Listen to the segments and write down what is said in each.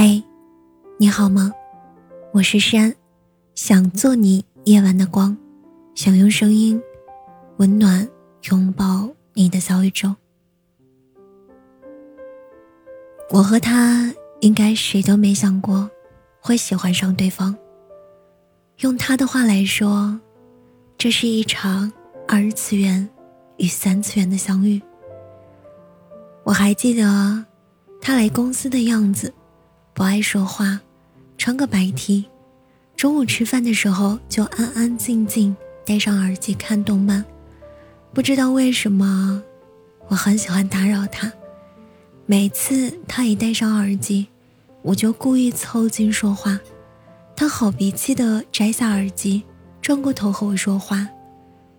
嗨，你好吗？我是山，想做你夜晚的光，想用声音温暖拥抱你的小宇宙。我和他应该谁都没想过会喜欢上对方。用他的话来说，这是一场二次元与三次元的相遇。我还记得他来公司的样子。不爱说话，穿个白 T，中午吃饭的时候就安安静静戴上耳机看动漫。不知道为什么，我很喜欢打扰他。每次他一戴上耳机，我就故意凑近说话。他好脾气的摘下耳机，转过头和我说话，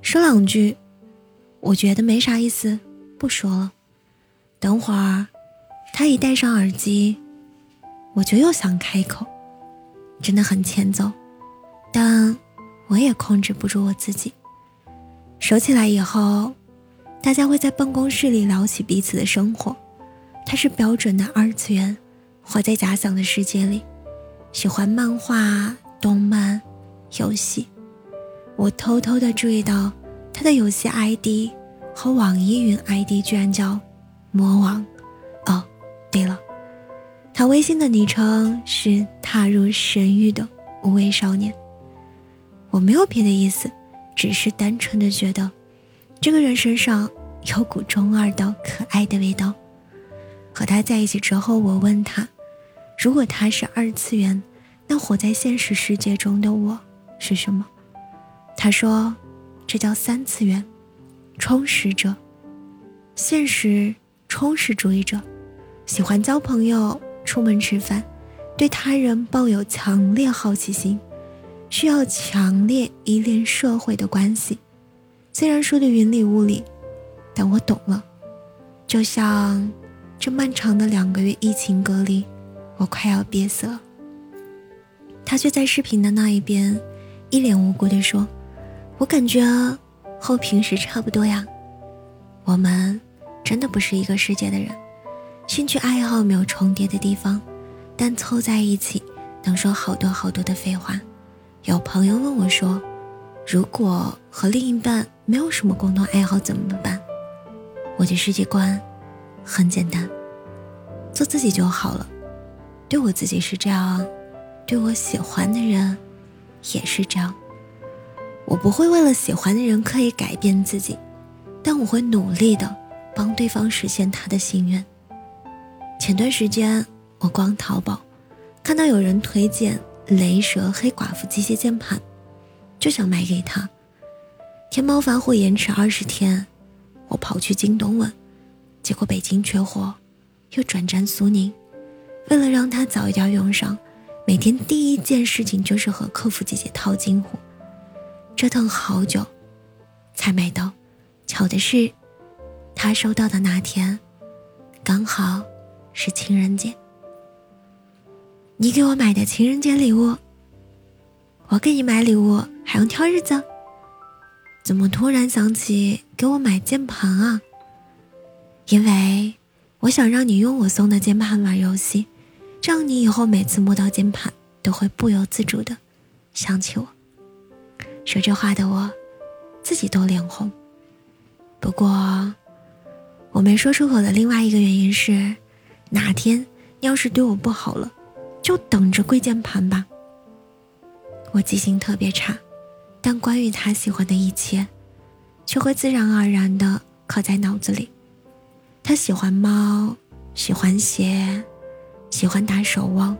说两句，我觉得没啥意思，不说了。等会儿，他一戴上耳机。我就又想开口，真的很欠揍，但我也控制不住我自己。熟起来以后，大家会在办公室里聊起彼此的生活。他是标准的二次元，活在假想的世界里，喜欢漫画、动漫、游戏。我偷偷的注意到他的游戏 ID 和网易云 ID 居然叫“魔王”。哦，对了。他微信的昵称是“踏入神域的无畏少年”。我没有别的意思，只是单纯的觉得，这个人身上有股中二的可爱的味道。和他在一起之后，我问他，如果他是二次元，那活在现实世界中的我是什么？他说，这叫三次元，充实者，现实充实主义者，喜欢交朋友。出门吃饭，对他人抱有强烈好奇心，需要强烈依恋社会的关系。虽然说的云里雾里，但我懂了。就像这漫长的两个月疫情隔离，我快要憋死了。他却在视频的那一边，一脸无辜地说：“我感觉和平时差不多呀。我们真的不是一个世界的人。”兴趣爱好没有重叠的地方，但凑在一起能说好多好多的废话。有朋友问我说：“如果和另一半没有什么共同爱好怎么办？”我的世界观很简单，做自己就好了。对我自己是这样，对我喜欢的人也是这样。我不会为了喜欢的人刻意改变自己，但我会努力的帮对方实现他的心愿。前段时间，我逛淘宝，看到有人推荐雷蛇黑寡妇机械键盘，就想买给他。天猫发货延迟二十天，我跑去京东问，结果北京缺货，又转战苏宁。为了让他早一点用上，每天第一件事情就是和客服姐姐套近乎，折腾好久，才买到。巧的是，他收到的那天，刚好。是情人节，你给我买的情人节礼物，我给你买礼物还用挑日子？怎么突然想起给我买键盘啊？因为我想让你用我送的键盘玩游戏，这样你以后每次摸到键盘都会不由自主的想起我。说这话的我，自己都脸红。不过，我没说出口的另外一个原因是。哪天要是对我不好了，就等着跪键盘吧。我记性特别差，但关于他喜欢的一切，却会自然而然的刻在脑子里。他喜欢猫，喜欢鞋，喜欢打守望，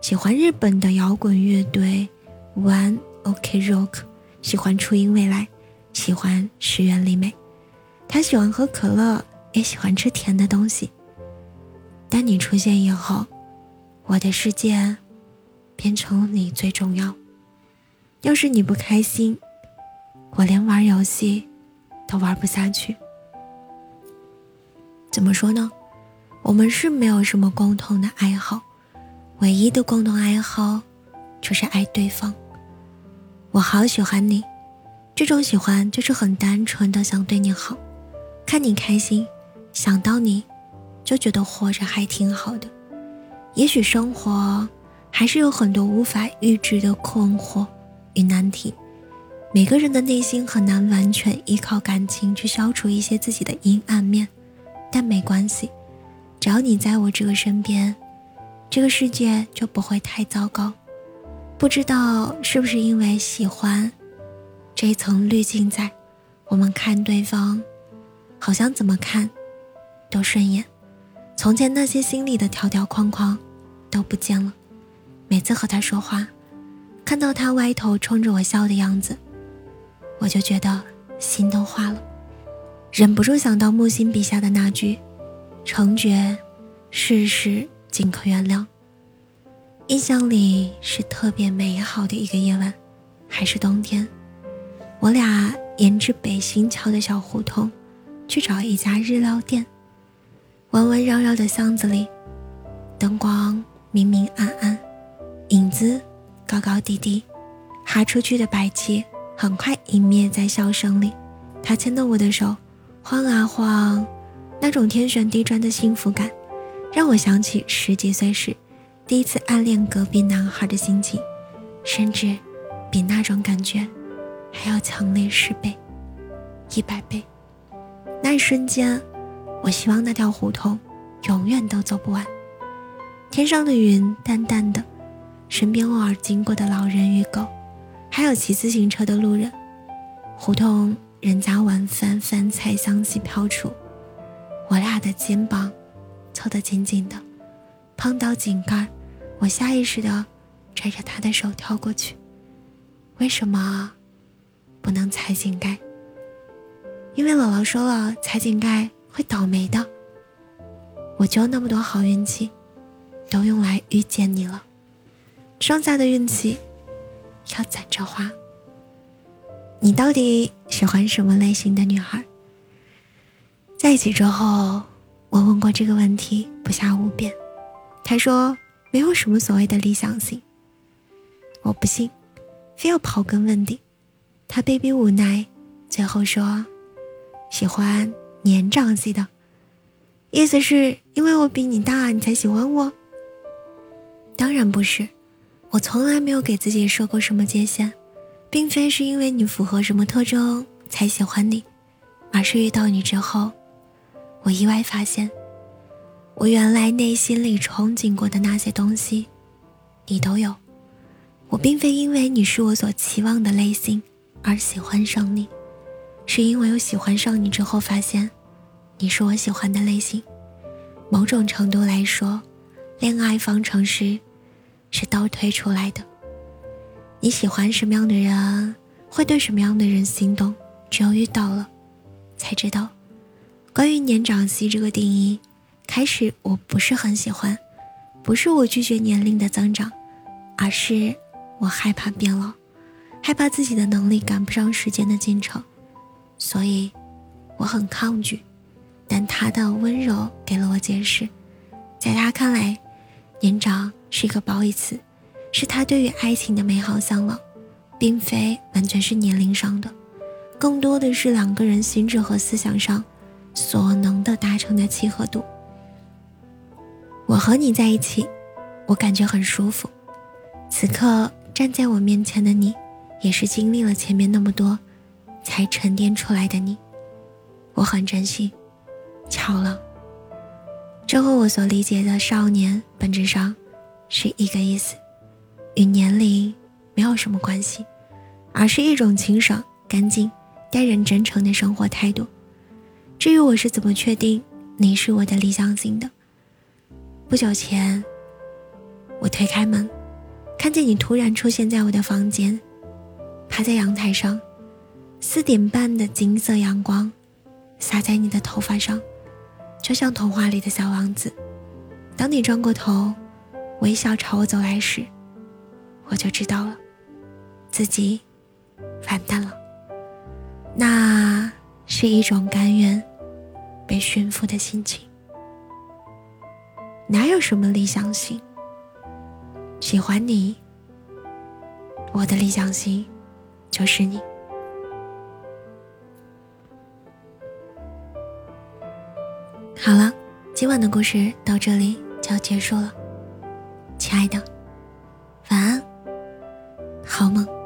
喜欢日本的摇滚乐队 One Ok Rock，喜欢初音未来，喜欢石原里美。他喜欢喝可乐，也喜欢吃甜的东西。当你出现以后，我的世界变成你最重要。要是你不开心，我连玩游戏都玩不下去。怎么说呢？我们是没有什么共同的爱好，唯一的共同爱好就是爱对方。我好喜欢你，这种喜欢就是很单纯的想对你好，看你开心，想到你。就觉得活着还挺好的，也许生活还是有很多无法预知的困惑与难题。每个人的内心很难完全依靠感情去消除一些自己的阴暗面，但没关系，只要你在我这个身边，这个世界就不会太糟糕。不知道是不是因为喜欢这一层滤镜在，我们看对方，好像怎么看都顺眼。从前那些心里的条条框框都不见了。每次和他说话，看到他歪头冲着我笑的样子，我就觉得心都化了，忍不住想到木心笔下的那句：“成觉，世事尽可原谅。”印象里是特别美好的一个夜晚，还是冬天。我俩沿着北新桥的小胡同，去找一家日料店。弯弯绕绕的巷子里，灯光明明暗暗，影子高高低低，哈出去的白气很快湮灭在笑声里。他牵着我的手，晃啊晃，那种天旋地转的幸福感，让我想起十几岁时。第一次暗恋隔壁男孩的心情，甚至比那种感觉还要强烈十倍、一百倍。那一瞬间，我希望那条胡同永远都走不完。天上的云淡淡的，身边偶尔经过的老人与狗，还有骑自行车的路人。胡同人家晚饭饭菜香气飘出，我俩的肩膀凑得紧紧的，碰到井盖。我下意识的拽着他的手跳过去，为什么不能踩井盖？因为姥姥说了，踩井盖会倒霉的。我就那么多好运气，都用来遇见你了，剩下的运气要攒着花。你到底喜欢什么类型的女孩？在一起之后，我问过这个问题不下五遍，他说。没有什么所谓的理想型，我不信，非要刨根问底。他被逼无奈，最后说：“喜欢年长系的，意思是因为我比你大，你才喜欢我？”当然不是，我从来没有给自己设过什么界限，并非是因为你符合什么特征才喜欢你，而是遇到你之后，我意外发现。我原来内心里憧憬过的那些东西，你都有。我并非因为你是我所期望的类型而喜欢上你，是因为我喜欢上你之后发现，你是我喜欢的类型。某种程度来说，恋爱方程式是倒推出来的。你喜欢什么样的人，会对什么样的人心动，只有遇到了，才知道。关于年长系这个定义。开始我不是很喜欢，不是我拒绝年龄的增长，而是我害怕变老，害怕自己的能力赶不上时间的进程，所以我很抗拒。但他的温柔给了我解释，在他看来，年长是一个褒义词，是他对于爱情的美好向往，并非完全是年龄上的，更多的是两个人心智和思想上所能的达成的契合度。我和你在一起，我感觉很舒服。此刻站在我面前的你，也是经历了前面那么多，才沉淀出来的你。我很珍惜。巧了，这和我所理解的少年本质上是一个意思，与年龄没有什么关系，而是一种清爽、干净、待人真诚的生活态度。至于我是怎么确定你是我的理想型的？不久前，我推开门，看见你突然出现在我的房间，趴在阳台上，四点半的金色阳光洒在你的头发上，就像童话里的小王子。当你转过头，微笑朝我走来时，我就知道了，自己完蛋了。那是一种甘愿被驯服的心情。哪有什么理想型？喜欢你，我的理想型就是你。今晚的故事到这里就要结束了亲爱的晚安好梦。